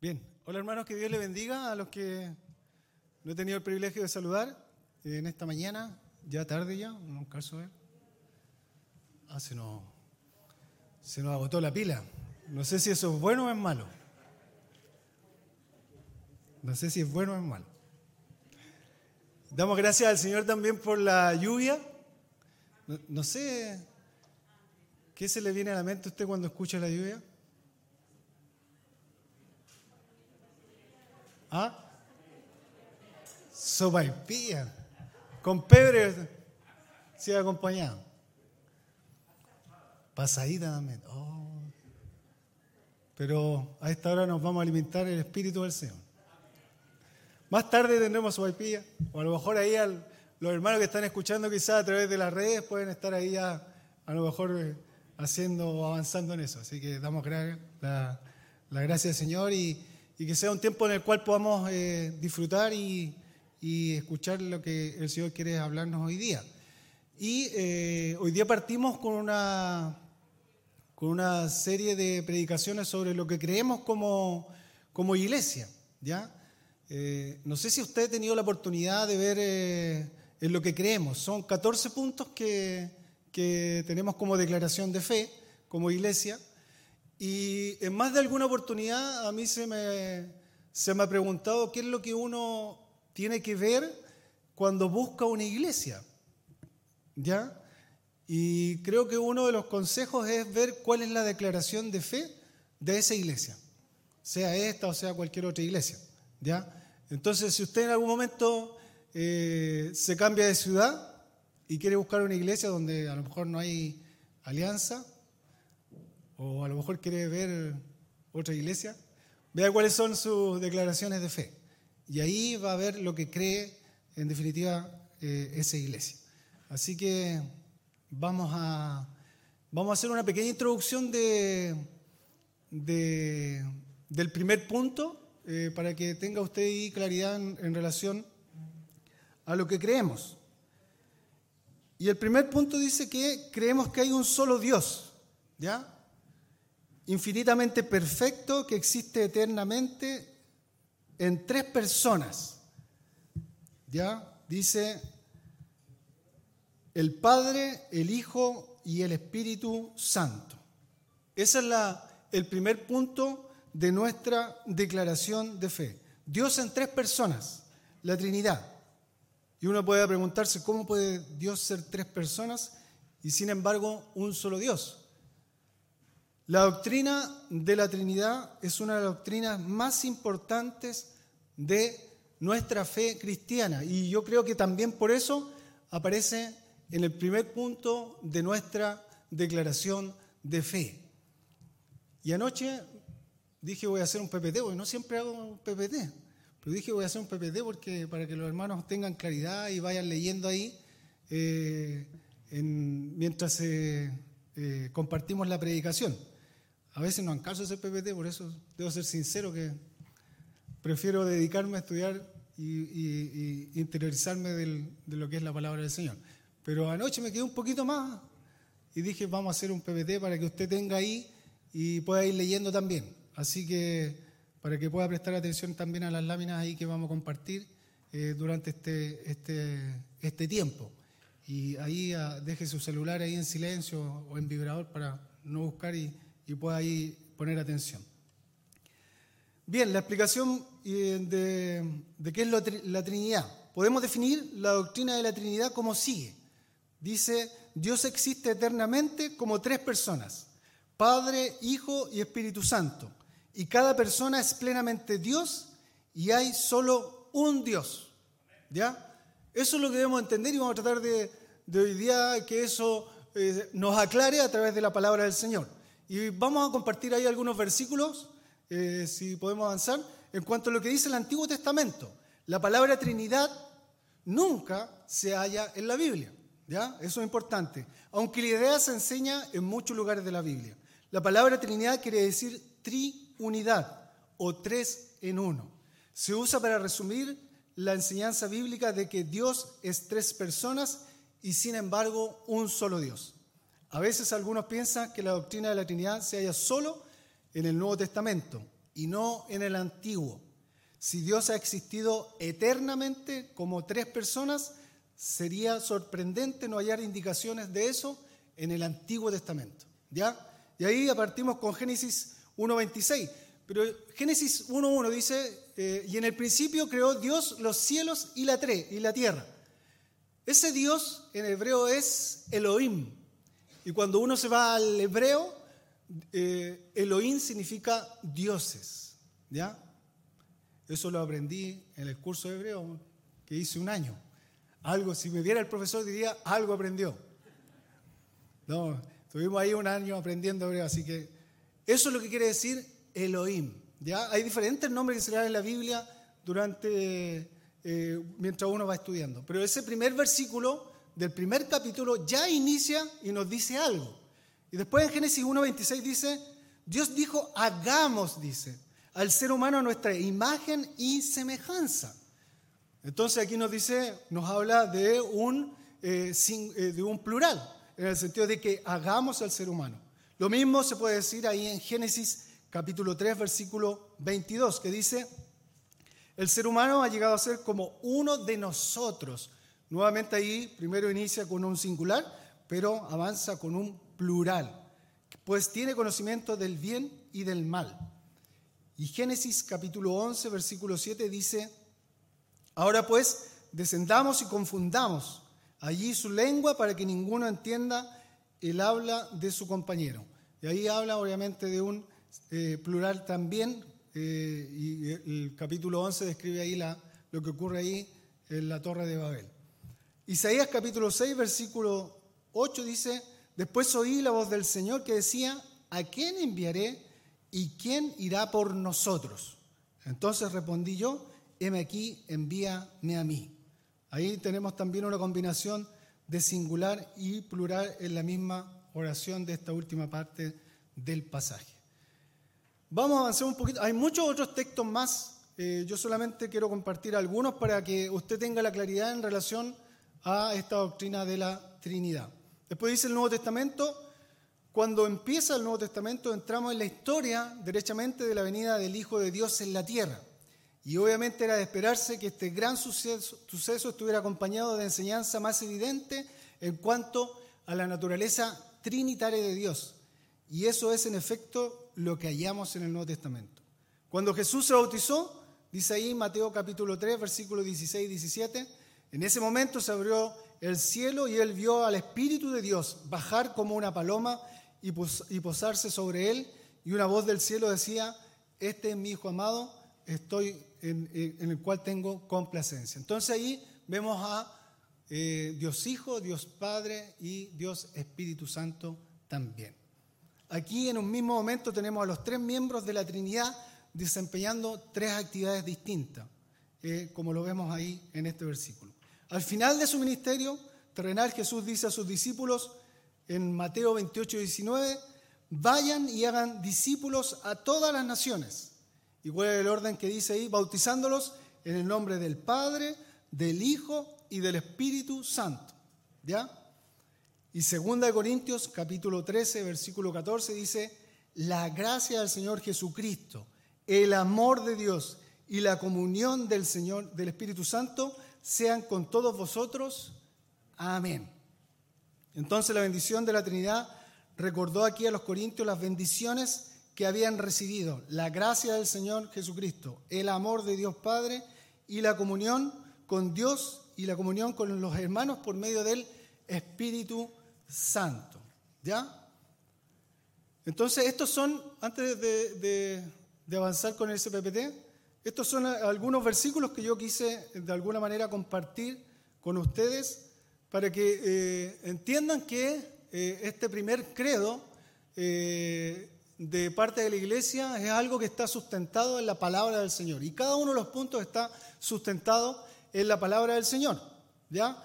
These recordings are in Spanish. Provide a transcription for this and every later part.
Bien, hola hermanos, que Dios le bendiga a los que no he tenido el privilegio de saludar en esta mañana, ya tarde ya, un caso de... Ah, se nos, se nos agotó la pila. No sé si eso es bueno o es malo. No sé si es bueno o es malo. Damos gracias al Señor también por la lluvia. No, no sé qué se le viene a la mente a usted cuando escucha la lluvia. ¿Ah? Sopaipilla. Con pebre se acompañado. Pasadita también. Oh. Pero a esta hora nos vamos a alimentar el Espíritu del Señor. Más tarde tendremos sopaipilla. O a lo mejor ahí los hermanos que están escuchando quizás a través de las redes pueden estar ahí ya a lo mejor eh, haciendo avanzando en eso. Así que damos la, la gracia al Señor y y que sea un tiempo en el cual podamos eh, disfrutar y, escuchar lo que el Señor quiere hablarnos hoy día. Y eh, hoy día partimos con una, con una serie de predicaciones sobre lo que creemos como, como iglesia. ¿ya? Eh, no sé si usted ha tenido la oportunidad de ver en lo que creemos. Son 14 puntos que, que tenemos como declaración de fe como iglesia. Y en más de alguna oportunidad a mí se me, se me ha preguntado qué es lo que uno tiene que ver cuando busca una iglesia. ¿Ya? Y creo que uno de los consejos es ver cuál es la declaración de fe de esa iglesia, sea esta o sea cualquier otra iglesia. ¿Ya? Entonces, si usted en algún momento eh, se cambia de ciudad y quiere buscar una iglesia donde a lo mejor no hay alianza, o a lo mejor quiere ver otra iglesia, vea cuáles son sus declaraciones de fe. Y ahí va a ver lo que cree en definitiva eh, esa iglesia. Así que vamos a, vamos a hacer una pequeña introducción de, del primer punto eh, para que tenga usted ahí claridad en, en relación a lo que creemos. Y el primer punto dice que creemos que hay un solo Dios, ¿ya? Infinitamente perfecto que existe eternamente en tres personas. ¿Ya? Dice el Padre, el Hijo y el Espíritu Santo. Ese es la, el primer punto de nuestra declaración de fe. Dios en tres personas, la Trinidad. Y uno puede preguntarse, ¿cómo puede Dios ser tres personas y sin embargo un solo Dios? La doctrina de la Trinidad es una de las doctrinas más importantes de nuestra fe cristiana y yo creo que también por eso aparece en el primer punto de nuestra declaración de fe. Y anoche dije voy a hacer un PPT, porque no siempre hago un PPT, pero dije voy a hacer un PPT porque para que los hermanos tengan claridad y vayan leyendo ahí eh, mientras eh, eh, compartimos la predicación. A veces no caso ese PPT, por eso debo ser sincero que prefiero dedicarme a estudiar y, interiorizarme de lo que es la palabra del Señor. Pero anoche me quedé un poquito más y dije, vamos a hacer un PPT para que usted tenga ahí y pueda ir leyendo también. Así que para que pueda prestar atención también a las láminas ahí que vamos a compartir eh, durante este, este, este tiempo. Y ahí ah, deje su celular ahí en silencio o en vibrador para no buscar y y pueda ahí poner atención. Bien, la explicación eh, de, qué es la Trinidad. Podemos definir la doctrina de la Trinidad como sigue. Dice, Dios existe eternamente como tres personas, Padre, Hijo y Espíritu Santo. Y cada persona es plenamente Dios y hay solo un Dios. ¿Ya? Eso es lo que debemos entender y vamos a tratar de, hoy día que eso eh, nos aclare a través de la palabra del Señor. Y vamos a compartir ahí algunos versículos, eh, si podemos avanzar, en cuanto a lo que dice el Antiguo Testamento. La palabra Trinidad nunca se halla en la Biblia. ¿ya? Eso es importante. Aunque la idea se enseña en muchos lugares de la Biblia. La palabra Trinidad quiere decir triunidad o tres en uno. Se usa para resumir la enseñanza bíblica de que Dios es tres personas y sin embargo un solo Dios. A veces algunos piensan que la doctrina de la Trinidad se halla solo en el Nuevo Testamento y no en el antiguo. Si Dios ha existido eternamente como tres personas, sería sorprendente no hallar indicaciones de eso en el Antiguo Testamento. ¿Ya? Y ahí partimos con Génesis 1.26. Pero Génesis 1.1 dice, eh, y en el principio creó Dios los cielos y la, y la tierra. Ese Dios en hebreo es Elohim. Y cuando uno se va al hebreo, eh, Elohim significa dioses. ¿Ya? Eso lo aprendí en el curso de hebreo que hice un año. Algo, si me viera el profesor diría, algo aprendió. No, estuvimos ahí un año aprendiendo hebreo, así que eso es lo que quiere decir Elohim. ¿ya? Hay diferentes nombres que se dan en la Biblia durante, eh, mientras uno va estudiando. Pero ese primer versículo del primer capítulo ya inicia y nos dice algo. Y después en Génesis 1.26 dice, Dios dijo, hagamos, dice, al ser humano nuestra imagen y semejanza. Entonces aquí nos dice, nos habla de un, eh, eh, de un plural, en el sentido de que hagamos al ser humano. Lo mismo se puede decir ahí en Génesis capítulo 3, versículo 22, que dice, el ser humano ha llegado a ser como uno de nosotros. Nuevamente ahí primero inicia con un singular, pero avanza con un plural, pues tiene conocimiento del bien y del mal. Y Génesis capítulo 11, versículo 7 dice, ahora pues descendamos y confundamos allí su lengua para que ninguno entienda el habla de su compañero. Y ahí habla obviamente de un eh, plural también, eh, y el capítulo 11 describe ahí lo que ocurre ahí en la torre de Babel. Isaías capítulo 6, versículo 8 dice, después oí la voz del Señor que decía, ¿a quién enviaré y quién irá por nosotros? Entonces respondí yo, heme aquí, envíame a mí. Ahí tenemos también una combinación de singular y plural en la misma oración de esta última parte del pasaje. Vamos a avanzar un poquito. Hay muchos otros textos más. Eh, yo solamente quiero compartir algunos para que usted tenga la claridad en relación a esta doctrina de la Trinidad. Después dice el Nuevo Testamento, cuando empieza el Nuevo Testamento entramos en la historia derechamente de la venida del Hijo de Dios en la tierra. Y obviamente era de esperarse que este gran suceso, estuviera acompañado de enseñanza más evidente en cuanto a la naturaleza trinitaria de Dios. Y eso es en efecto lo que hallamos en el Nuevo Testamento. Cuando Jesús se bautizó, dice ahí Mateo capítulo 3, versículos 16 y 17, en ese momento se abrió el cielo y él vio al Espíritu de Dios bajar como una paloma y, posarse sobre él, y una voz del cielo decía, este es mi Hijo amado, estoy en, el cual tengo complacencia. Entonces ahí vemos a eh, Dios Hijo, Dios Padre y Dios Espíritu Santo también. Aquí en un mismo momento tenemos a los tres miembros de la Trinidad desempeñando tres actividades distintas, eh, como lo vemos ahí en este versículo. Al final de su ministerio terrenal, Jesús dice a sus discípulos en Mateo 28, 19, vayan y hagan discípulos a todas las naciones. Igual el orden que dice ahí, bautizándolos en el nombre del Padre, del Hijo y del Espíritu Santo. ¿Ya? Y 2 Corintios capítulo 13, versículo 14 dice, la gracia del Señor Jesucristo, el amor de Dios y la comunión del Señor del Espíritu Santo sean con todos vosotros. Amén. Entonces la bendición de la Trinidad recordó aquí a los corintios las bendiciones que habían recibido, la gracia del Señor Jesucristo, el amor de Dios Padre y la comunión con Dios y la comunión con los hermanos por medio del Espíritu santo. ¿Ya? Entonces, estos son, antes de, avanzar con el SPPT, estos son algunos versículos que yo quise de alguna manera compartir con ustedes para que eh, entiendan que eh, este primer credo eh, de parte de la iglesia es algo que está sustentado en la palabra del Señor. Y cada uno de los puntos está sustentado en la palabra del Señor. ¿Ya?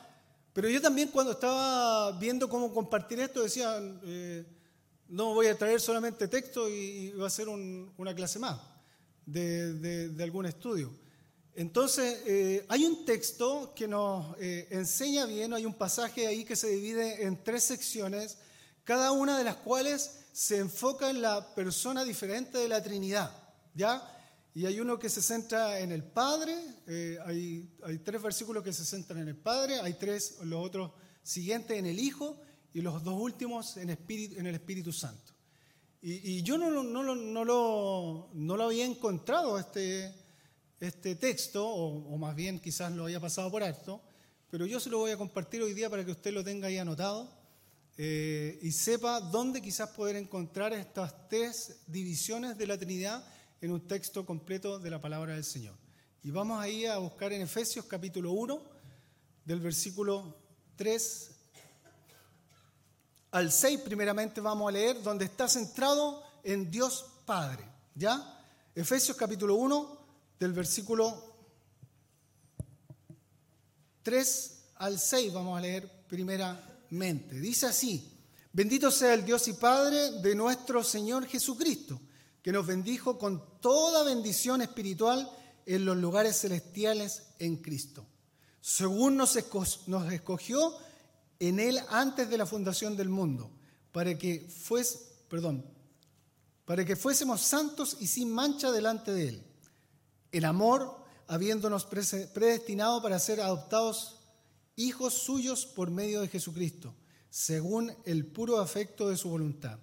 Pero yo también cuando estaba viendo cómo compartir esto decía, no voy a traer solamente texto y, va a ser una clase más de, algún estudio. Entonces, eh, hay un texto que nos eh, enseña bien, hay un pasaje ahí que se divide en tres secciones, cada una de las cuales se enfoca en la persona diferente de la Trinidad. ¿ya? Y hay uno que se centra en el Padre, eh, hay, tres versículos que se centran en el Padre, hay tres, los otros siguientes en el Hijo y los dos últimos en el Espíritu Santo. Y, yo no, no, no, no, lo, no lo había encontrado este, este texto, o, o, más bien quizás lo haya pasado por alto, pero yo se lo voy a compartir hoy día para que usted lo tenga ahí anotado eh, y sepa dónde quizás poder encontrar estas tres divisiones de la Trinidad en un texto completo de la palabra del Señor. Y vamos ahí a buscar en Efesios capítulo 1, del versículo 3 al 6 primeramente vamos a leer, donde está centrado en Dios Padre. ¿Ya? Efesios capítulo 1, del versículo 3 al 6 vamos a leer primeramente. Dice así, bendito sea el Dios y Padre de nuestro Señor Jesucristo, que nos bendijo con toda bendición espiritual en los lugares celestiales en Cristo, según nos escogió en Él antes de la fundación del mundo, para que, fuésemos santos y sin mancha delante de Él. En amor, habiéndonos predestinado para ser adoptados hijos suyos por medio de Jesucristo, según el puro afecto de su voluntad,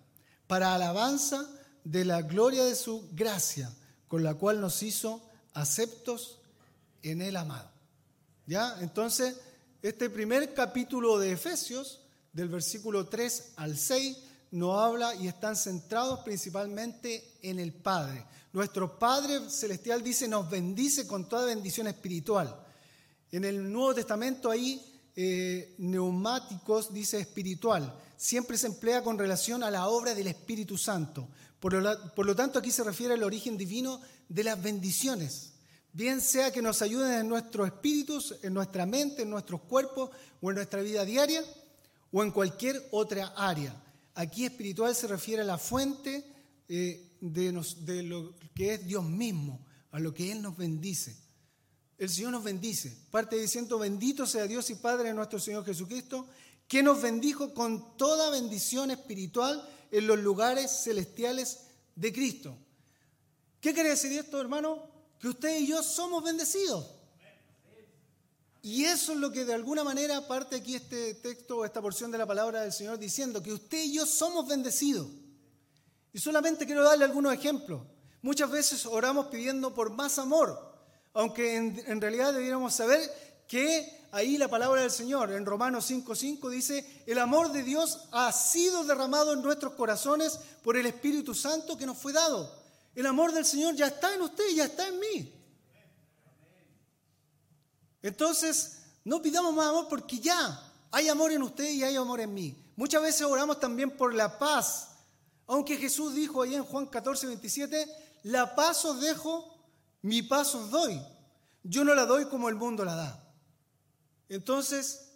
para alabanza de la gloria de su gracia, con la cual nos hizo aceptos en el amado. ¿Ya? Entonces, este primer capítulo de Efesios, del versículo 3 al 6, nos habla y están centrados principalmente en el Padre. Nuestro Padre Celestial dice, nos bendice con toda bendición espiritual. En el Nuevo Testamento ahí, eh, neumáticos dice espiritual. Siempre se emplea con relación a la obra del Espíritu Santo. Por lo, por lo tanto, aquí se refiere al origen divino de las bendiciones bien sea que nos ayuden en nuestros espíritus, en nuestra mente, en nuestros cuerpos o en nuestra vida diaria o en cualquier otra área. Aquí espiritual se refiere a la fuente eh, de, de lo que es Dios mismo, a lo que Él nos bendice. El Señor nos bendice. Parte diciendo, bendito sea Dios y Padre de nuestro Señor Jesucristo, que nos bendijo con toda bendición espiritual en los lugares celestiales de Cristo. ¿Qué quiere decir esto, hermano? Que usted y yo somos bendecidos. Y eso es lo que de alguna manera parte aquí este texto o esta porción de la palabra del Señor diciendo, que usted y yo somos bendecidos. Y solamente quiero darle algunos ejemplos. Muchas veces oramos pidiendo por más amor, aunque en, en realidad debiéramos saber que ahí la palabra del Señor en Romanos 5.5 dice, el amor de Dios ha sido derramado en nuestros corazones por el Espíritu Santo que nos fue dado. El amor del Señor ya está en usted, ya está en mí. Entonces, no pidamos más amor porque ya hay amor en usted y hay amor en mí. Muchas veces oramos también por la paz. Aunque Jesús dijo ahí en Juan 14, 27, la paz os dejo, mi paz os doy. Yo no la doy como el mundo la da. Entonces,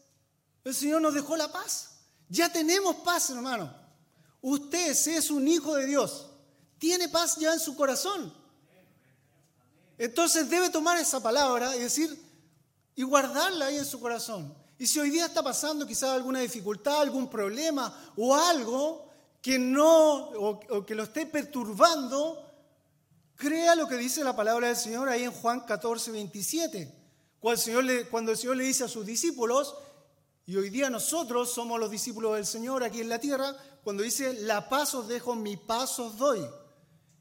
el Señor nos dejó la paz. Ya tenemos paz, hermano. Usted, es un hijo de Dios, tiene paz ya en su corazón. Entonces debe tomar esa palabra y decir, y guardarla ahí en su corazón. Y si hoy día está pasando quizás alguna dificultad, algún problema o algo que no, o, que lo esté perturbando, crea lo que dice la palabra del Señor ahí en Juan 14, 27. Cuando el, Señor le, cuando el Señor le dice a sus discípulos, y hoy día nosotros somos los discípulos del Señor aquí en la tierra, cuando dice, la paz os dejo, mi paz os doy.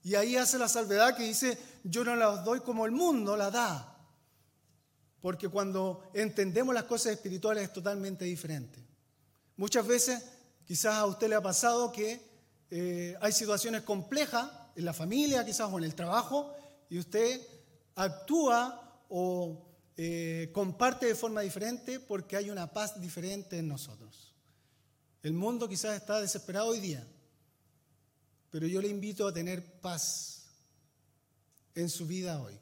Y ahí hace la salvedad que dice, yo no la doy como el mundo la da. Porque cuando entendemos las cosas espirituales es totalmente diferente. Muchas veces, quizás a usted le ha pasado que eh, hay situaciones complejas en la familia, quizás o en el trabajo, y usted actúa o eh, comparte de forma diferente porque hay una paz diferente en nosotros. El mundo quizás está desesperado hoy día, pero yo le invito a tener paz en su vida hoy.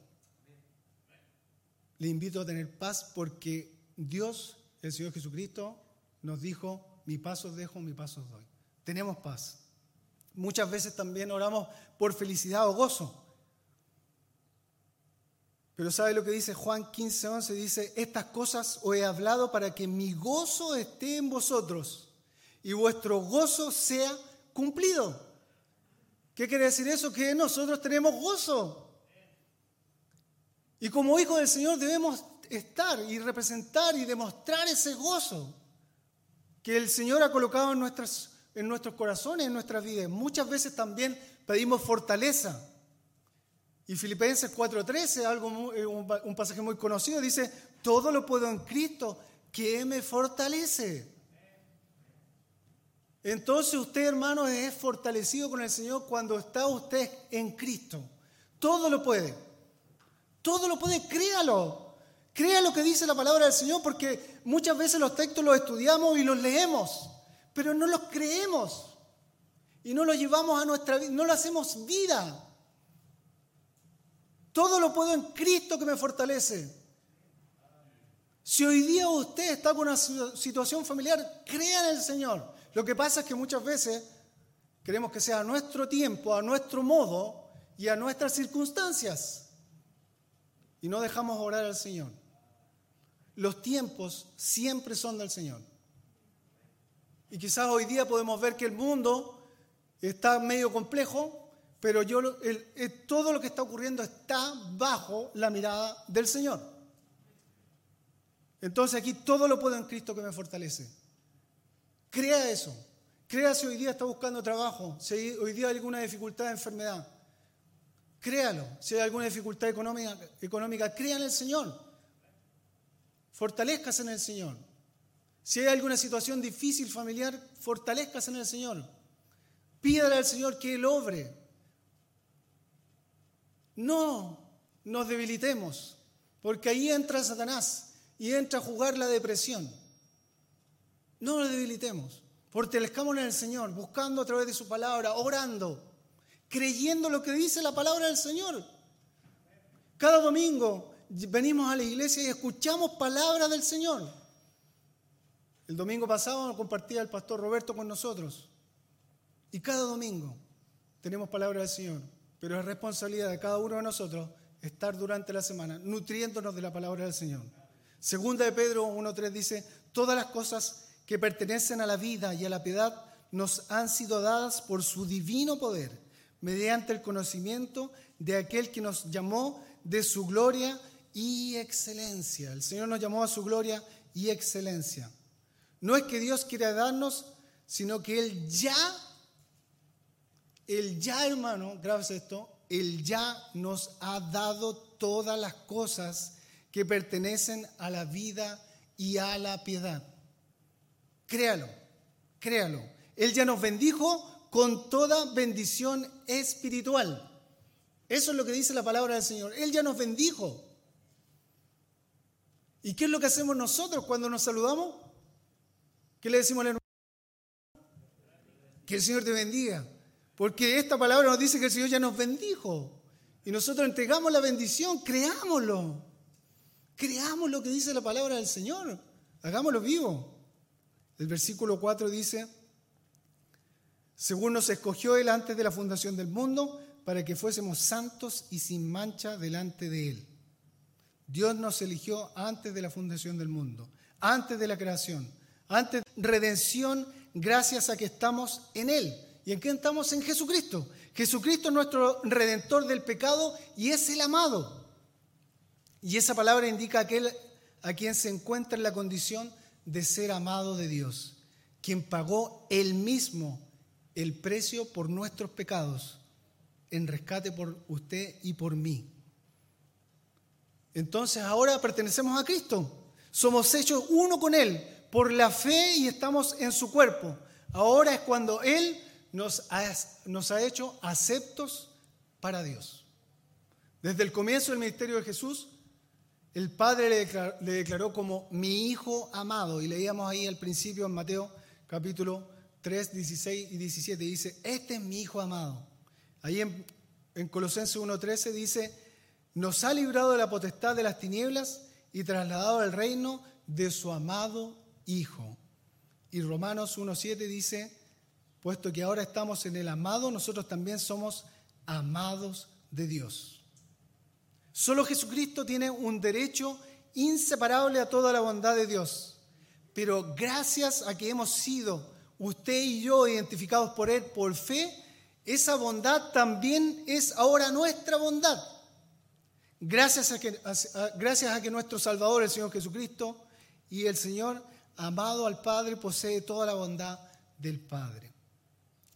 Le invito a tener paz porque Dios, el Señor Jesucristo, nos dijo, mi paso dejo, mi paso doy. Tenemos paz. Muchas veces también oramos por felicidad o gozo. Pero ¿sabe lo que dice Juan 15, 11? Dice, estas cosas os he hablado para que mi gozo esté en vosotros y vuestro gozo sea cumplido. ¿Qué quiere decir eso? Que nosotros tenemos gozo. Y como hijos del Señor debemos estar y representar y demostrar ese gozo que el Señor ha colocado en, nuestras, en nuestros corazones, en nuestras vidas. Muchas veces también pedimos fortaleza. Y Filipenses 4:13, algo eh, un pasaje muy conocido, dice, todo lo puedo en Cristo que me fortalece. Entonces usted, hermano, es fortalecido con el Señor cuando está usted en Cristo. Todo lo puede. Todo lo puede, créalo. Crea lo que dice la palabra del Señor porque muchas veces los textos los estudiamos y los leemos, pero no los creemos y no los llevamos a nuestra vida, no lo hacemos vida. Todo lo puedo en Cristo que me fortalece. Si hoy día usted está con una situación familiar, crea en el Señor. Lo que pasa es que muchas veces queremos que sea a nuestro tiempo, a nuestro modo y a nuestras circunstancias. Y no dejamos orar al Señor. Los tiempos siempre son del Señor. Y quizás hoy día podemos ver que el mundo está medio complejo, pero yo, todo lo que está ocurriendo está bajo la mirada del Señor. Entonces aquí todo lo puedo en Cristo que me fortalece. Crea eso. Crea si hoy día está buscando trabajo, si hoy día hay alguna dificultad de enfermedad. Créalo. Si hay alguna dificultad económica, económica crea en el Señor. Fortalezcas en el Señor. Si hay alguna situación difícil familiar, fortalezcas en el Señor. Pídale al Señor que Él obre. No nos debilitemos, porque ahí entra Satanás y entra a jugar la depresión. No nos debilitemos. Fortalezcámonos en el Señor, buscando a través de su palabra, orando, creyendo lo que dice la palabra del Señor. Cada domingo venimos a la iglesia y escuchamos palabras del Señor. El domingo pasado compartía el pastor Roberto con nosotros. Y cada domingo tenemos palabra del Señor. Pero es responsabilidad de cada uno de nosotros estar durante la semana nutriéndonos de la palabra del Señor. Segunda de Pedro 1.3 dice, todas las cosas que pertenecen a la vida y a la piedad nos han sido dadas por su divino poder, mediante el conocimiento de aquel que nos llamó de su gloria y excelencia. El Señor nos llamó a su gloria y excelencia. No es que Dios quiera darnos, sino que Él ya, Él ya, hermano, grabes esto, Él ya nos ha dado todas las cosas que pertenecen a la vida y a la piedad. Créalo, créalo. Él ya nos bendijo con toda bendición espiritual. Eso es lo que dice la palabra del Señor. Él ya nos bendijo. ¿Y qué es lo que hacemos nosotros cuando nos saludamos? ¿Qué le decimos a la Que el Señor te bendiga. Porque esta palabra nos dice que el Señor ya nos bendijo. Y nosotros entregamos la bendición, creámoslo. Creamos lo que dice la palabra del Señor. Hagámoslo vivo. El versículo 4 dice, según nos escogió Él antes de la fundación del mundo, para que fuésemos santos y sin mancha delante de Él. Dios nos eligió antes de la fundación del mundo, antes de la creación, antes de redención, gracias a que estamos en Él. ¿Y en qué estamos? En Jesucristo. Jesucristo es nuestro redentor del pecado y es el amado. Y esa palabra indica aquel a quien se encuentra en la condición de ser amado de Dios, quien pagó él mismo el precio por nuestros pecados en rescate por usted y por mí. Entonces ahora pertenecemos a Cristo. Somos hechos uno con Él por la fe y estamos en su cuerpo. Ahora es cuando Él nos ha, hecho aceptos para Dios. Desde el comienzo del ministerio de Jesús, el Padre le declaró, como mi Hijo amado. Y leíamos ahí al principio en Mateo capítulo 3, 16 y 17. Dice, este es mi Hijo amado. Ahí en, en Colosenses 1.13 dice, nos ha librado de la potestad de las tinieblas y trasladado al reino de su amado Hijo. Y Romanos 1.7 dice, puesto que ahora estamos en el amado, nosotros también somos amados de Dios. Solo Jesucristo tiene un derecho inseparable a toda la bondad de Dios. Pero gracias a que hemos sido usted y yo identificados por Él por fe, esa bondad también es ahora nuestra bondad. Gracias a que, gracias a que nuestro Salvador, el Señor Jesucristo, y el Señor, amado al Padre, posee toda la bondad del Padre.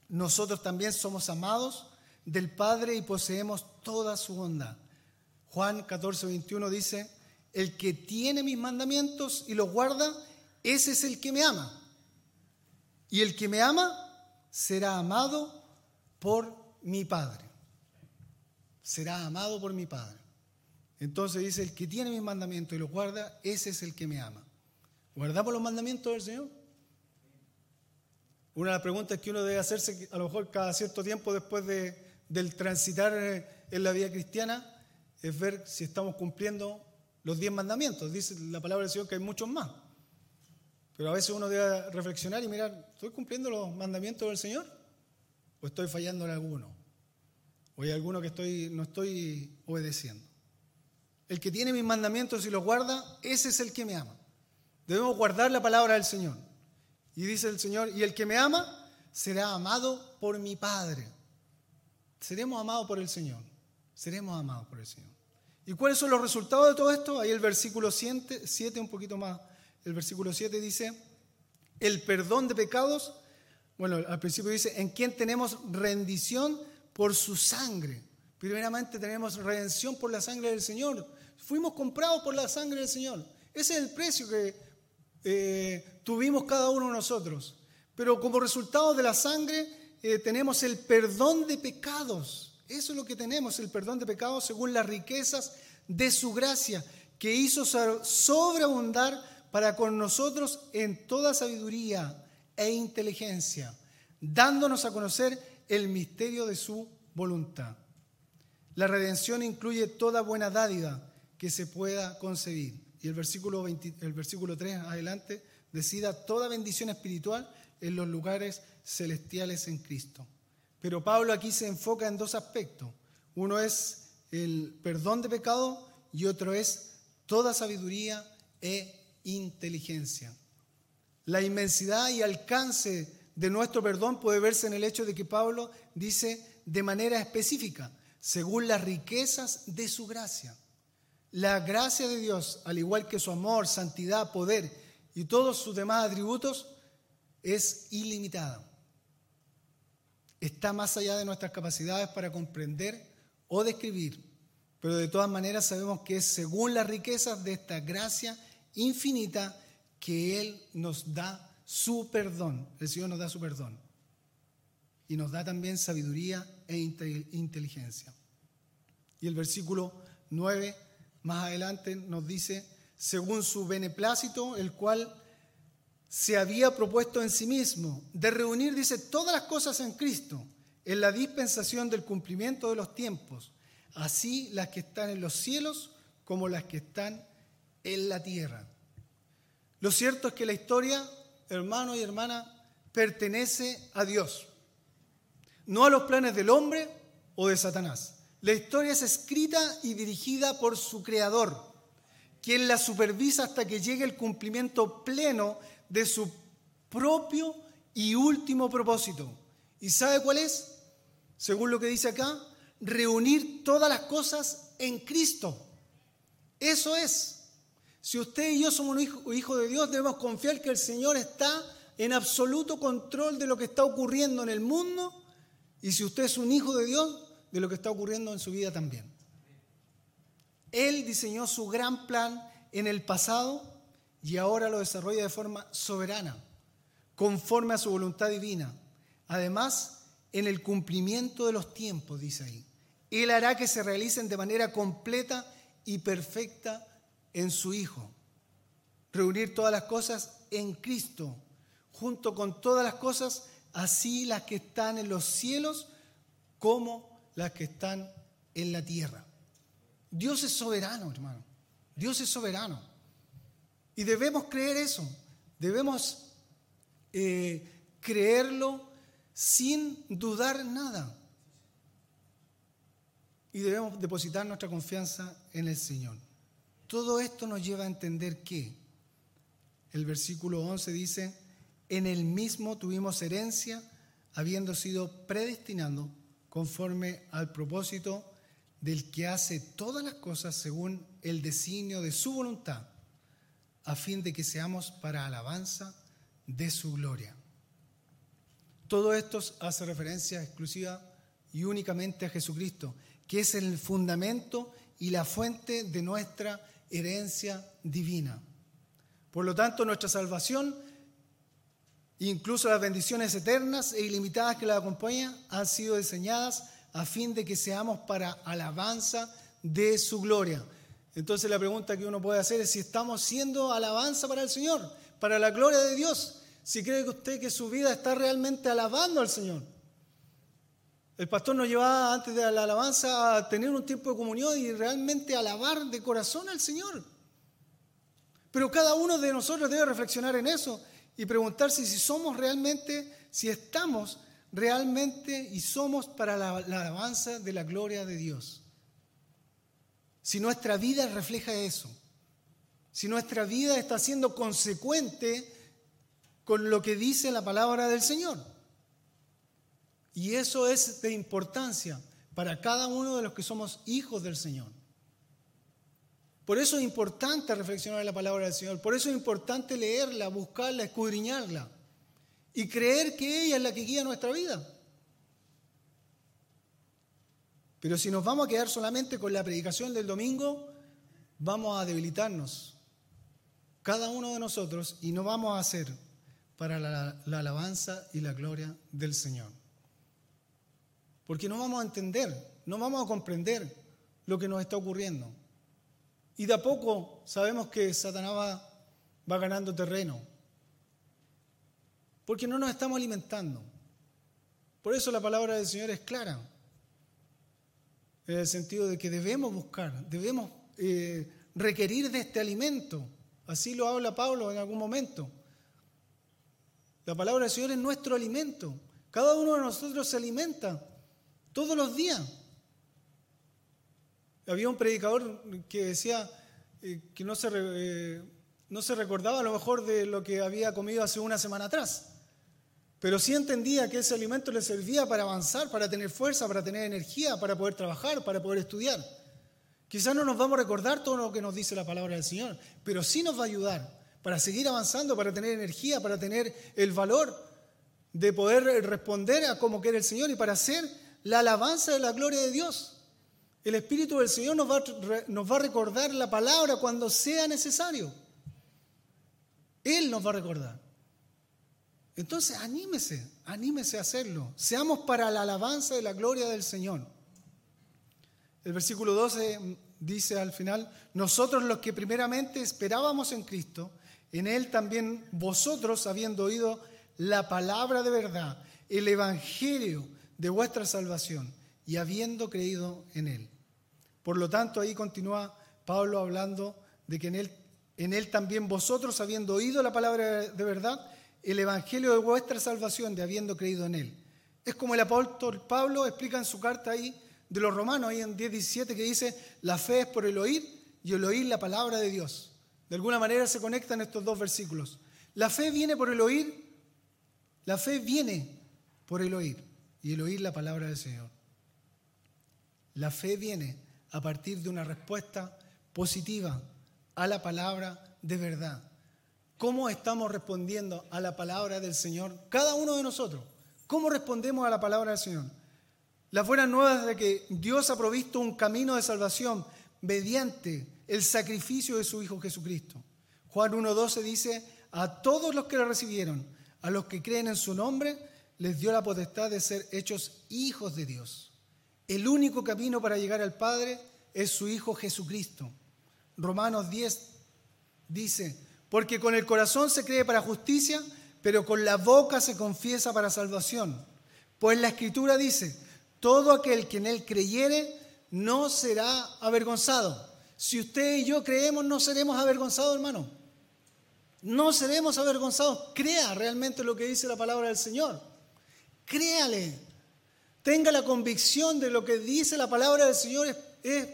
Nosotros también somos amados del Padre y poseemos toda su bondad. Juan 14, 21 dice, el que tiene mis mandamientos y los guarda, ese es el que me ama. Y el que me ama será amado por mi Padre. Será amado por mi Padre. Entonces dice, el que tiene mis mandamientos y los guarda, ese es el que me ama. ¿Guardamos los mandamientos del Señor? Una de las preguntas que uno debe hacerse a lo mejor cada cierto tiempo después de, del transitar eh, en la vida cristiana es ver si estamos cumpliendo los diez mandamientos. Dice la palabra del Señor que hay muchos más. Pero a veces uno debe reflexionar y mirar, ¿estoy cumpliendo los mandamientos del Señor? ¿O estoy fallando en alguno? ¿O hay alguno que estoy, no estoy obedeciendo? El que tiene mis mandamientos y los guarda, ese es el que me ama. Debemos guardar la palabra del Señor. Y dice el Señor, y el que me ama será amado por mi Padre. Seremos amados por el Señor. Seremos amados por el Señor. ¿Y cuáles son los resultados de todo esto? Ahí el versículo 7, un poquito más. El versículo 7 dice, el perdón de pecados, bueno, al principio dice, en quien tenemos rendición por su sangre. Primeramente tenemos redención por la sangre del Señor. Fuimos comprados por la sangre del Señor. Ese es el precio que eh, tuvimos cada uno de nosotros. Pero como resultado de la sangre eh, tenemos el perdón de pecados. Eso es lo que tenemos, el perdón de pecados según las riquezas de su gracia, que hizo sobreabundar para con nosotros en toda sabiduría e inteligencia, dándonos a conocer el misterio de su voluntad. La redención incluye toda buena dádiva que se pueda concebir y el versículo, el versículo 3 adelante decida toda bendición espiritual en los lugares celestiales en Cristo. Pero Pablo aquí se enfoca en dos aspectos. Uno es el perdón de pecado y otro es toda sabiduría e inteligencia. La inmensidad y alcance de nuestro perdón puede verse en el hecho de que Pablo dice de manera específica, según las riquezas de su gracia. La gracia de Dios, al igual que su amor, santidad, poder y todos sus demás atributos, es ilimitada. Está más allá de nuestras capacidades para comprender o describir, pero de todas maneras sabemos que es según las riquezas de esta gracia infinita que Él nos da su perdón. El Señor nos da su perdón. Y nos da también sabiduría e inteligencia. Y el versículo 9 más adelante nos dice, según su beneplácito, el cual se había propuesto en sí mismo, de reunir, dice, todas las cosas en Cristo, en la dispensación del cumplimiento de los tiempos, así las que están en los cielos como las que están en la tierra. Lo cierto es que la historia, hermano y hermana, pertenece a Dios, no a los planes del hombre o de Satanás. La historia es escrita y dirigida por su creador, quien la supervisa hasta que llegue el cumplimiento pleno de su propio y último propósito. ¿Y sabe cuál es? Según lo que dice acá, reunir todas las cosas en Cristo. Eso es. Si usted y yo somos un hijo, de Dios, debemos confiar que el Señor está en absoluto control de lo que está ocurriendo en el mundo. Y si usted es un hijo de Dios, de lo que está ocurriendo en su vida también. Él diseñó su gran plan en el pasado y ahora lo desarrolla de forma soberana, conforme a su voluntad divina. Además, en el cumplimiento de los tiempos, dice ahí. Él hará que se realicen de manera completa y perfecta en su Hijo. Reunir todas las cosas en Cristo, junto con todas las cosas, así las que están en los cielos como las que están en la tierra. Dios es soberano, hermano. Dios es soberano. Y debemos creer eso. Debemos eh, creerlo sin dudar nada. Y debemos depositar nuestra confianza en el Señor. Todo esto nos lleva a entender que el versículo 11 dice, en el mismo tuvimos herencia habiendo sido predestinado conforme al propósito del que hace todas las cosas según el designio de su voluntad, a fin de que seamos para alabanza de su gloria. Todo esto hace referencia exclusiva y únicamente a Jesucristo, que es el fundamento y la fuente de nuestra herencia divina. Por lo tanto, nuestra salvación, incluso las bendiciones eternas e ilimitadas que la acompañan, han sido diseñadas a fin de que seamos para alabanza de su gloria. Entonces la pregunta que uno puede hacer es si estamos siendo alabanza para el Señor, para la gloria de Dios, si cree que usted que su vida está realmente alabando al Señor. El pastor nos llevaba antes de la alabanza a tener un tiempo de comunión y realmente alabar de corazón al Señor. Pero cada uno de nosotros debe reflexionar en eso y preguntarse si somos realmente, si estamos realmente y somos para la, alabanza de la gloria de Dios. Si nuestra vida refleja eso, si nuestra vida está siendo consecuente con lo que dice la palabra del Señor. Y eso es de importancia para cada uno de los que somos hijos del Señor. Por eso es importante reflexionar en la palabra del Señor, por eso es importante leerla, buscarla, escudriñarla y creer que ella es la que guía nuestra vida. Pero si nos vamos a quedar solamente con la predicación del domingo, vamos a debilitarnos, cada uno de nosotros, y no vamos a hacer para la, la alabanza y la gloria del Señor. Porque no vamos a entender, no vamos a comprender lo que nos está ocurriendo. Y de a poco sabemos que Satanás va ganando terreno. Porque no nos estamos alimentando. Por eso la palabra del Señor es clara. En el sentido de que debemos buscar, debemos eh, requerir de este alimento. Así lo habla Pablo en algún momento. La palabra del Señor es nuestro alimento. Cada uno de nosotros se alimenta todos los días. Había un predicador que decía eh, que no se, eh, no se recordaba a lo mejor de lo que había comido hace una semana atrás, pero sí entendía que ese alimento le servía para avanzar, para tener fuerza, para tener energía, para poder trabajar, para poder estudiar. Quizás no nos vamos a recordar todo lo que nos dice la palabra del Señor, pero sí nos va a ayudar para seguir avanzando, para tener energía, para tener el valor de poder responder a como quiere el Señor y para hacer la alabanza de la gloria de Dios. El Espíritu del Señor va, nos va a recordar la palabra cuando sea necesario. Él nos va a recordar. Entonces, anímese, anímese a hacerlo. Seamos para la alabanza de la gloria del Señor. El versículo 12 dice al final, nosotros los que primeramente esperábamos en Cristo, en Él también vosotros, habiendo oído la palabra de verdad, el Evangelio, de vuestra salvación y habiendo creído en Él. Por lo tanto, ahí continúa Pablo hablando de que en Él, en él también vosotros, habiendo oído la palabra de verdad, el Evangelio de vuestra salvación, de habiendo creído en Él. Es como el apóstol Pablo explica en su carta ahí de los romanos, ahí en 10.17, que dice, la fe es por el oír y el oír la palabra de Dios. De alguna manera se conectan estos dos versículos. La fe viene por el oír, la fe viene por el oír y el oír la palabra del Señor. La fe viene a partir de una respuesta positiva a la palabra de verdad. ¿Cómo estamos respondiendo a la palabra del Señor? Cada uno de nosotros. ¿Cómo respondemos a la palabra del Señor? Las buenas nuevas de que Dios ha provisto un camino de salvación mediante el sacrificio de su Hijo Jesucristo. Juan 1.12 dice, a todos los que le recibieron, a los que creen en su nombre, les dio la potestad de ser hechos hijos de Dios. El único camino para llegar al Padre es su Hijo Jesucristo. Romanos 10 dice, porque con el corazón se cree para justicia, pero con la boca se confiesa para salvación. Pues la Escritura dice, todo aquel que en él creyere no será avergonzado. Si usted y yo creemos, no seremos avergonzados, hermano. No seremos avergonzados. Crea realmente lo que dice la palabra del Señor. Créale. Tenga la convicción de lo que dice la palabra del Señor es,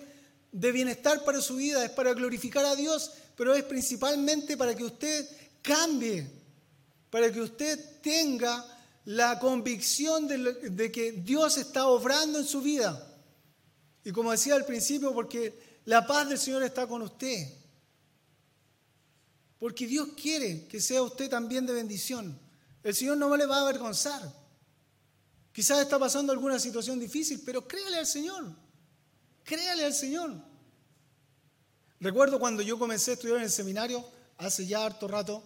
de bienestar para su vida, es para glorificar a Dios, pero es principalmente para que usted cambie, para que usted tenga la convicción de, que Dios está obrando en su vida. Y como decía al principio, porque la paz del Señor está con usted. Porque Dios quiere que sea usted también de bendición. El Señor no le va a avergonzar. Quizás está pasando alguna situación difícil, pero créale al Señor. Créale al Señor. Recuerdo cuando yo comencé a estudiar en el seminario, hace ya harto rato,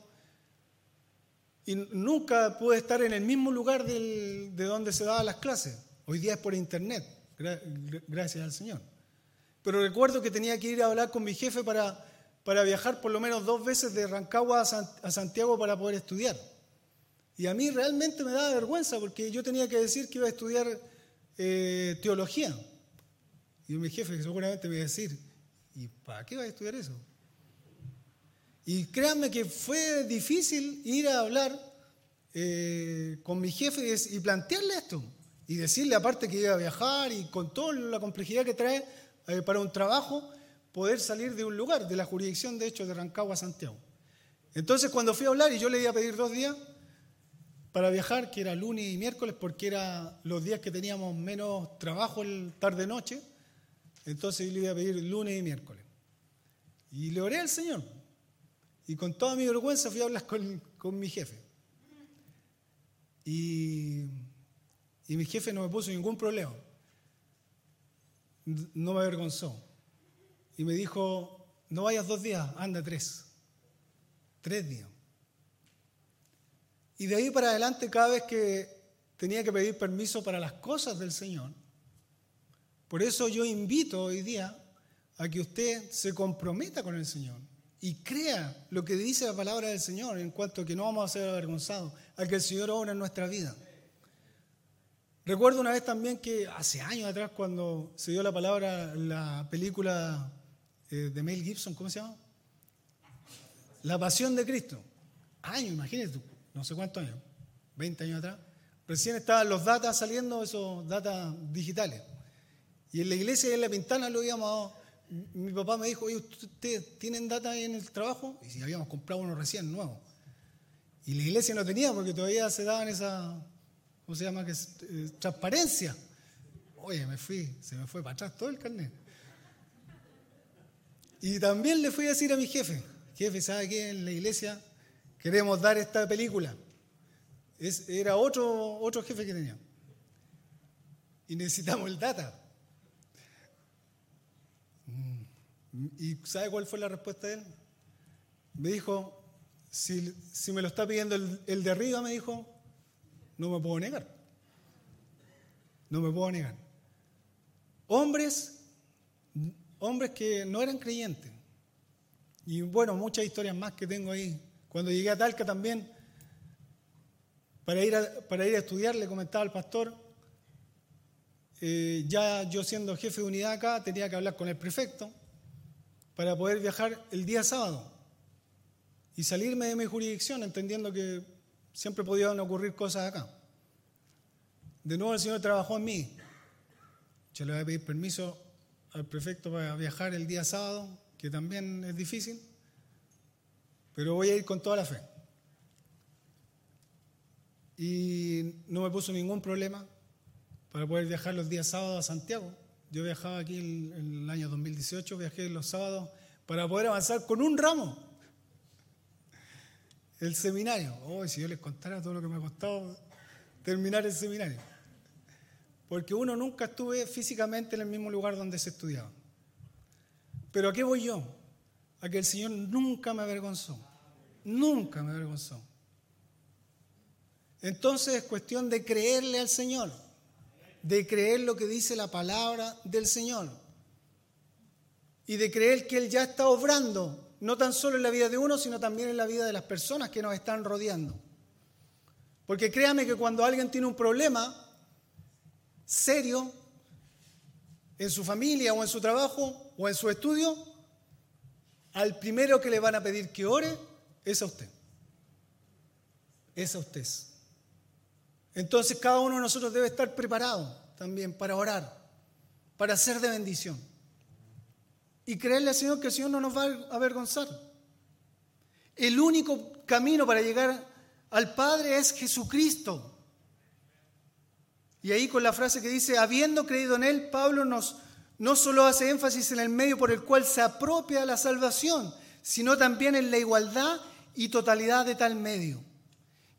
y nunca pude estar en el mismo lugar de donde se daban las clases. Hoy día es por internet, gracias al Señor. Pero recuerdo que tenía que ir a hablar con mi jefe para, para viajar por lo menos dos veces de Rancagua a, Santiago para poder estudiar. Y a mí realmente me daba vergüenza porque yo tenía que decir que iba a estudiar eh, teología. Y mi jefe seguramente me iba a decir, ¿y para qué va a estudiar eso? Y créanme que fue difícil ir a hablar eh, con mi jefe y, plantearle esto. Y decirle, aparte que iba a viajar y con toda la complejidad que trae eh, para un trabajo, poder salir de un lugar, de la jurisdicción, de hecho, de Rancagua a Santiago. Entonces, cuando fui a hablar y yo le iba a pedir dos días para viajar, que era lunes y miércoles, porque eran los días que teníamos menos trabajo el tarde-noche, entonces yo le iba a pedir lunes y miércoles. Y le oré al Señor. Y con toda mi vergüenza fui a hablar con, mi jefe. Y, y mi jefe no me puso ningún problema. No me avergonzó. Y me dijo, no vayas dos días, anda tres. Tres días. Y de ahí para adelante, cada vez que tenía que pedir permiso para las cosas del Señor, por eso yo invito hoy día a que usted se comprometa con el Señor y crea lo que dice la palabra del Señor en cuanto a que no vamos a ser avergonzados, a que el Señor obra en nuestra vida. Recuerdo una vez también que hace años atrás, cuando se dio la palabra la película eh, de Mel Gibson, ¿cómo se llama? La Pasión de Cristo. Años, imagínate, no sé cuántos años, 20 años atrás. Recién estaban los datos saliendo, esos datos digitales. Y en la iglesia en la pintana lo íbamos mi papá me dijo, oye, ¿ustedes tienen data en el trabajo? Y si habíamos comprado uno recién nuevo. Y la iglesia no tenía porque todavía se daban esa, ¿cómo se llama? Que eh, transparencia. Oye, me fui, se me fue para atrás todo el carnet. Y también le fui a decir a mi jefe, jefe, ¿sabe qué? En la iglesia queremos dar esta película. Era otro, otro jefe que tenía. Y necesitamos el data. ¿Y sabe cuál fue la respuesta de él? Me dijo, si, me lo está pidiendo el, el, de arriba, me dijo, no me puedo negar. No me puedo negar. Hombres, hombres que no eran creyentes. Y bueno, muchas historias más que tengo ahí. Cuando llegué a Talca también, para ir a, para ir a estudiar, le comentaba al pastor, eh, ya yo siendo jefe de unidad acá, tenía que hablar con el prefecto para poder viajar el día sábado y salirme de mi jurisdicción, entendiendo que siempre podían ocurrir cosas acá. De nuevo el Señor trabajó en mí. Yo le voy a pedir permiso al prefecto para viajar el día sábado, que también es difícil, pero voy a ir con toda la fe. Y no me puso ningún problema para poder viajar los días sábados a Santiago. Yo viajaba aquí en, el año 2018, viajé los sábados para poder avanzar con un ramo. El seminario. Oh, si yo les contara todo lo que me ha costado terminar el seminario. Porque uno nunca estuve físicamente en el mismo lugar donde se estudiaba. Pero ¿a qué voy yo? A que el Señor nunca me avergonzó. Nunca me avergonzó. Entonces es cuestión de creerle al Señor de creer lo que dice la palabra del Señor y de creer que Él ya está obrando, no tan solo en la vida de uno, sino también en la vida de las personas que nos están rodeando. Porque créame que cuando alguien tiene un problema serio en su familia o en su trabajo o en su estudio, al primero que le van a pedir que ore es a usted. Es a usted. Entonces cada uno de nosotros debe estar preparado también para orar, para ser de bendición. Y creerle al Señor que el Señor no nos va a avergonzar. El único camino para llegar al Padre es Jesucristo. Y ahí con la frase que dice, habiendo creído en Él, Pablo nos, no solo hace énfasis en el medio por el cual se apropia la salvación, sino también en la igualdad y totalidad de tal medio.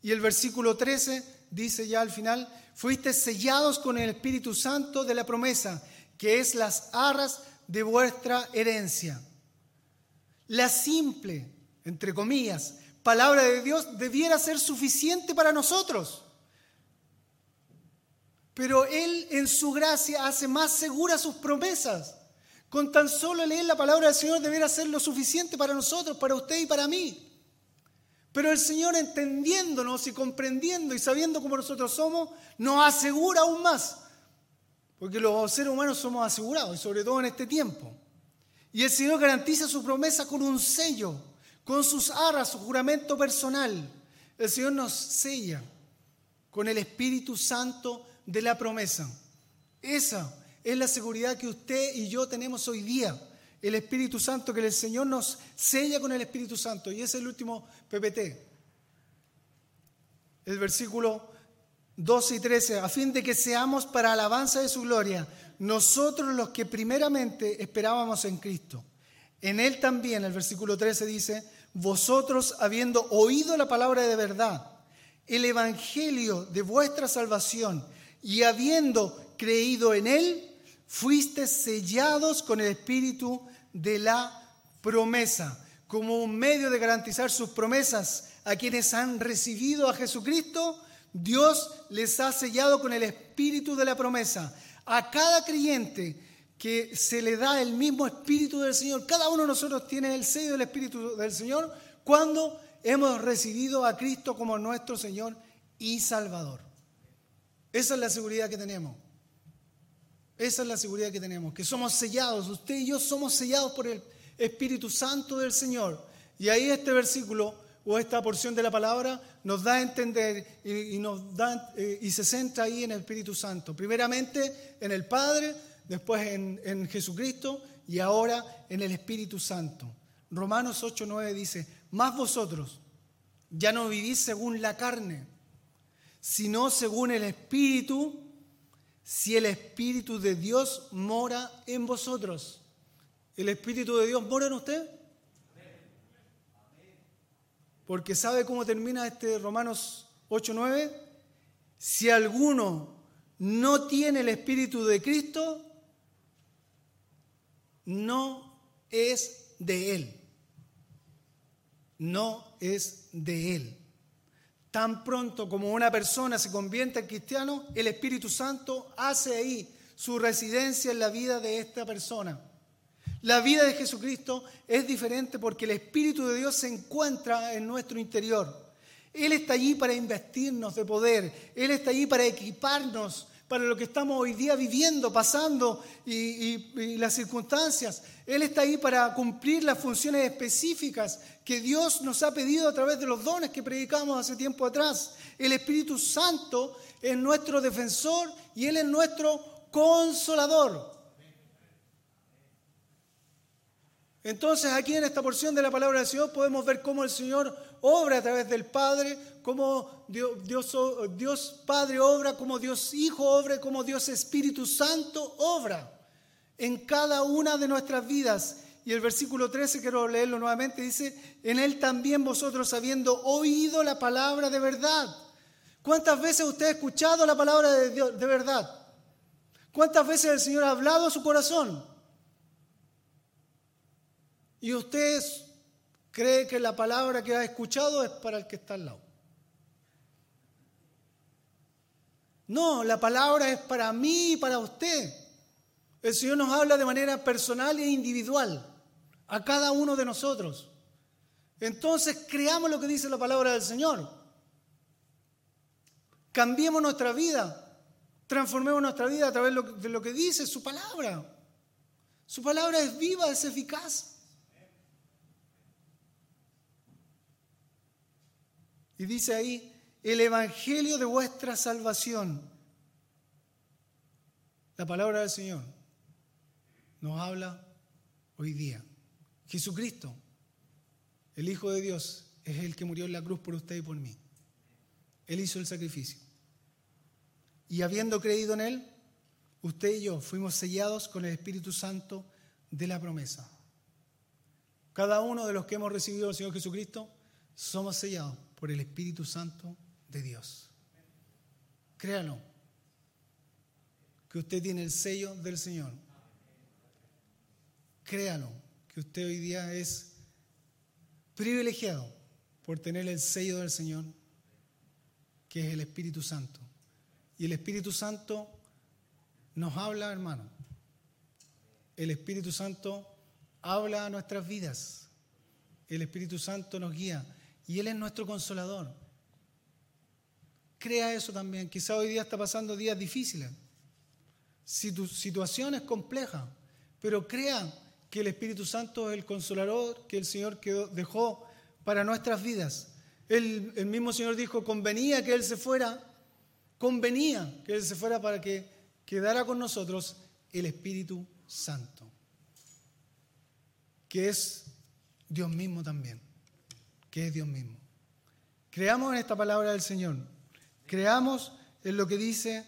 Y el versículo 13 dice ya al final, fuiste sellados con el Espíritu Santo de la promesa, que es las arras de vuestra herencia. La simple, entre comillas, palabra de Dios debiera ser suficiente para nosotros. Pero Él en su gracia hace más seguras sus promesas. Con tan solo leer la palabra del Señor debiera ser lo suficiente para nosotros, para usted y para mí. Pero el Señor entendiéndonos y comprendiendo y sabiendo cómo nosotros somos, nos asegura aún más. Porque los seres humanos somos asegurados, y sobre todo en este tiempo. Y el Señor garantiza su promesa con un sello, con sus arras, su juramento personal. El Señor nos sella con el Espíritu Santo de la promesa. Esa es la seguridad que usted y yo tenemos hoy día el Espíritu Santo, que el Señor nos sella con el Espíritu Santo. Y ese es el último PPT. El versículo 12 y 13, a fin de que seamos para alabanza de su gloria, nosotros los que primeramente esperábamos en Cristo. En Él también, el versículo 13 dice, vosotros habiendo oído la palabra de verdad, el Evangelio de vuestra salvación, y habiendo creído en Él, fuiste sellados con el Espíritu de la promesa, como un medio de garantizar sus promesas a quienes han recibido a Jesucristo. Dios les ha sellado con el Espíritu de la promesa. A cada creyente que se le da el mismo Espíritu del Señor, cada uno de nosotros tiene el sello del Espíritu del Señor cuando hemos recibido a Cristo como nuestro Señor y Salvador. Esa es la seguridad que tenemos. Esa es la seguridad que tenemos, que somos sellados, usted y yo somos sellados por el Espíritu Santo del Señor. Y ahí este versículo o esta porción de la palabra nos da a entender y, nos da, eh, y se centra ahí en el Espíritu Santo. Primeramente en el Padre, después en, Jesucristo y ahora en el Espíritu Santo. Romanos 8:9 dice, más vosotros ya no vivís según la carne, sino según el Espíritu si el Espíritu de Dios mora en vosotros. ¿El Espíritu de Dios mora en usted? Porque ¿sabe cómo termina este Romanos 8:9? Si alguno no tiene el Espíritu de Cristo, no es de Él. No es de Él. Tan pronto como una persona se convierte en cristiano, el Espíritu Santo hace ahí su residencia en la vida de esta persona. La vida de Jesucristo es diferente porque el Espíritu de Dios se encuentra en nuestro interior. Él está allí para investirnos de poder. Él está allí para equiparnos para lo que estamos hoy día viviendo, pasando y, las circunstancias. Él está ahí para cumplir las funciones específicas que Dios nos ha pedido a través de los dones que predicamos hace tiempo atrás. El Espíritu Santo es nuestro defensor y Él es nuestro consolador. Entonces aquí en esta porción de la palabra del Señor podemos ver cómo el Señor obra a través del Padre, cómo Dios, Padre obra, cómo Dios Hijo obra, cómo Dios Espíritu Santo obra en cada una de nuestras vidas. Y el versículo 13, quiero leerlo nuevamente, dice, en Él también vosotros habiendo oído la palabra de verdad. ¿Cuántas veces usted ha escuchado la palabra de, Dios, de verdad? ¿Cuántas veces el Señor ha hablado a su corazón? Y usted cree que la palabra que ha escuchado es para el que está al lado. No, la palabra es para mí y para usted. El Señor nos habla de manera personal e individual a cada uno de nosotros. Entonces creamos lo que dice la palabra del Señor. Cambiemos nuestra vida, transformemos nuestra vida a través de lo que dice su palabra. Su palabra es viva, es eficaz. Y dice ahí, el Evangelio de vuestra salvación. La palabra del Señor nos habla hoy día. Jesucristo, el Hijo de Dios, es el que murió en la cruz por usted y por mí. Él hizo el sacrificio. y habiendo creído en Él, usted y yo fuimos sellados con el Espíritu Santo de la promesa. Cada uno de los que hemos recibido al Señor Jesucristo somos sellados por el Espíritu Santo de Dios. Créalo, que usted tiene el sello del Señor. Créalo, que usted hoy día es privilegiado por tener el sello del Señor, que es el Espíritu Santo. Y el Espíritu Santo nos habla, hermano. El Espíritu Santo habla a nuestras vidas. El Espíritu Santo nos guía. Y Él es nuestro consolador. Crea eso también. Quizá hoy día está pasando días difíciles. Si tu situación es compleja, pero crea que el Espíritu Santo es el consolador que el Señor dejó para nuestras vidas. el mismo Señor dijo, convenía que Él se fuera, convenía que Él se fuera para que quedara con nosotros el Espíritu Santo, que es Dios mismo también, que es Dios mismo. Creamos en esta palabra del Señor, creamos en lo que dice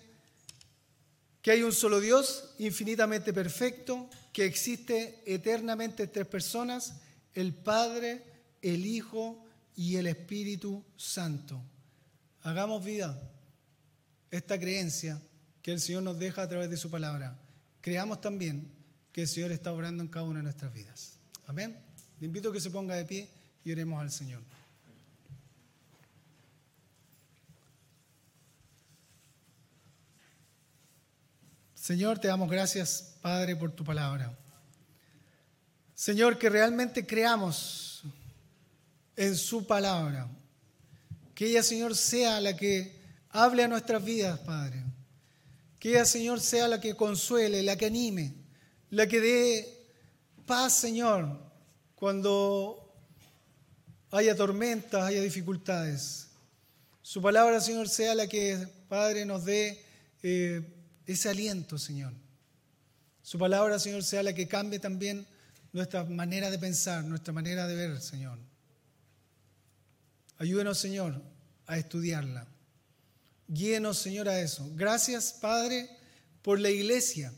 que hay un solo Dios infinitamente perfecto, que existe eternamente tres personas, el Padre, el Hijo y el Espíritu Santo. Hagamos vida esta creencia que el Señor nos deja a través de su palabra. Creamos también que el Señor está obrando en cada una de nuestras vidas. Amén. Le invito a que se ponga de pie y oremos al Señor. Señor, te damos gracias, Padre, por tu palabra. Señor, que realmente creamos en su palabra. Que ella, Señor, sea la que hable a nuestras vidas, Padre. Que ella, Señor, sea la que consuele, la que anime, la que dé paz, Señor, cuando haya tormentas, haya dificultades. Su palabra, Señor, sea la que, Padre, nos dé eh, ese aliento, Señor. Su palabra, Señor, sea la que cambie también nuestra manera de pensar, nuestra manera de ver, Señor. Ayúdenos, Señor, a estudiarla. Guíenos, Señor, a eso. Gracias, Padre, por la iglesia.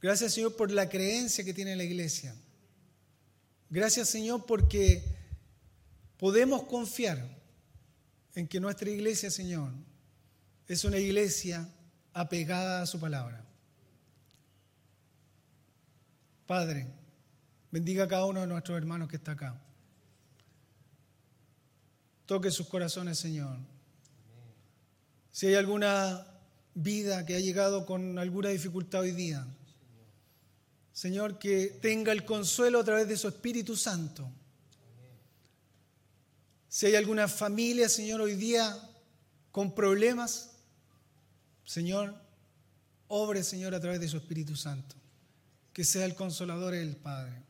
Gracias, Señor, por la creencia que tiene la iglesia. Gracias, Señor, porque podemos confiar en que nuestra iglesia, Señor, es una iglesia apegada a su palabra. Padre, bendiga a cada uno de nuestros hermanos que está acá. Toque sus corazones, Señor. Si hay alguna vida que ha llegado con alguna dificultad hoy día, Señor, que tenga el consuelo a través de su Espíritu Santo. Si hay alguna familia, Señor, hoy día con problemas, Señor, obre, Señor, a través de su Espíritu Santo. Que sea el consolador el Padre.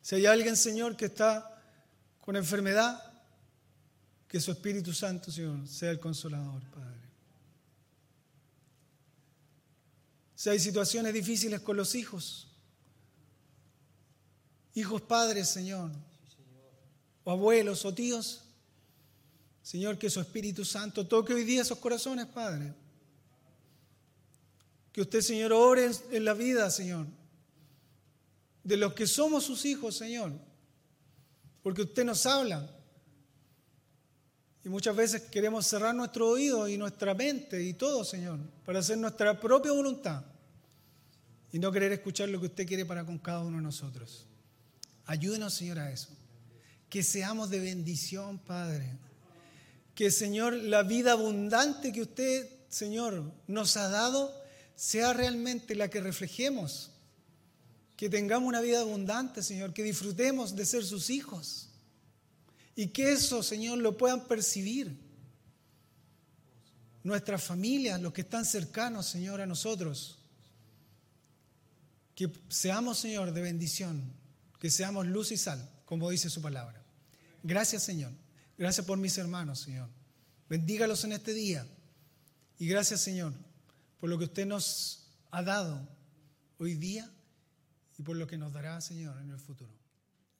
Si hay alguien, Señor, que está con enfermedad, que su Espíritu Santo, Señor, sea el consolador, Padre. Si hay situaciones difíciles con los hijos, hijos padres, Señor, o abuelos o tíos, Señor, que su Espíritu Santo toque hoy día esos corazones, Padre. Que usted, Señor, ore en la vida, Señor, de los que somos sus hijos, Señor. Porque usted nos habla. Y muchas veces queremos cerrar nuestro oído y nuestra mente y todo, Señor, para hacer nuestra propia voluntad y no querer escuchar lo que usted quiere para con cada uno de nosotros. Ayúdenos, Señor, a eso. Que seamos de bendición, Padre. Que, Señor, la vida abundante que usted, Señor, nos ha dado, sea realmente la que reflejemos. Que tengamos una vida abundante, Señor, que disfrutemos de ser sus hijos. Y que eso, Señor, lo puedan percibir nuestras familias, los que están cercanos, Señor, a nosotros. Que seamos, Señor, de bendición, que seamos luz y sal, como dice su palabra. Gracias, Señor. Gracias por mis hermanos, Señor. Bendígalos en este día. Y gracias, Señor, por lo que usted nos ha dado hoy día y por lo que nos dará, Señor, en el futuro.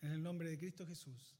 En el nombre de Cristo Jesús.